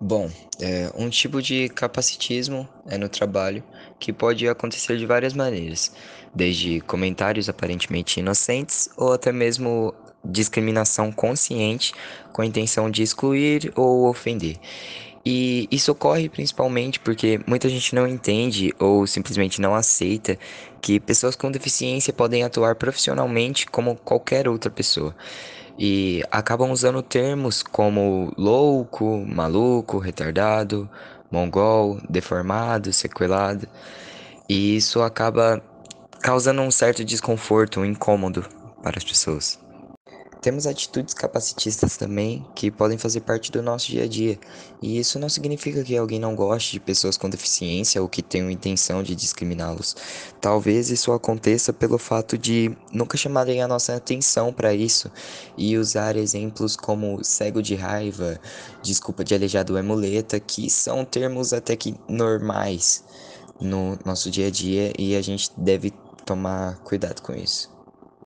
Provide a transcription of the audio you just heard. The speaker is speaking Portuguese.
Bom, é, um tipo de capacitismo é no trabalho que pode acontecer de várias maneiras, desde comentários aparentemente inocentes ou até mesmo discriminação consciente com a intenção de excluir ou ofender. E isso ocorre principalmente porque muita gente não entende ou simplesmente não aceita que pessoas com deficiência podem atuar profissionalmente como qualquer outra pessoa. E acabam usando termos como louco, maluco, retardado, mongol, deformado, sequelado. E isso acaba causando um certo desconforto, um incômodo para as pessoas. Temos atitudes capacitistas também que podem fazer parte do nosso dia a dia, e isso não significa que alguém não goste de pessoas com deficiência ou que tenham intenção de discriminá-los. Talvez isso aconteça pelo fato de nunca chamarem a nossa atenção para isso e usar exemplos como cego de raiva, desculpa de aleijado é muleta, que são termos até que normais no nosso dia a dia e a gente deve tomar cuidado com isso.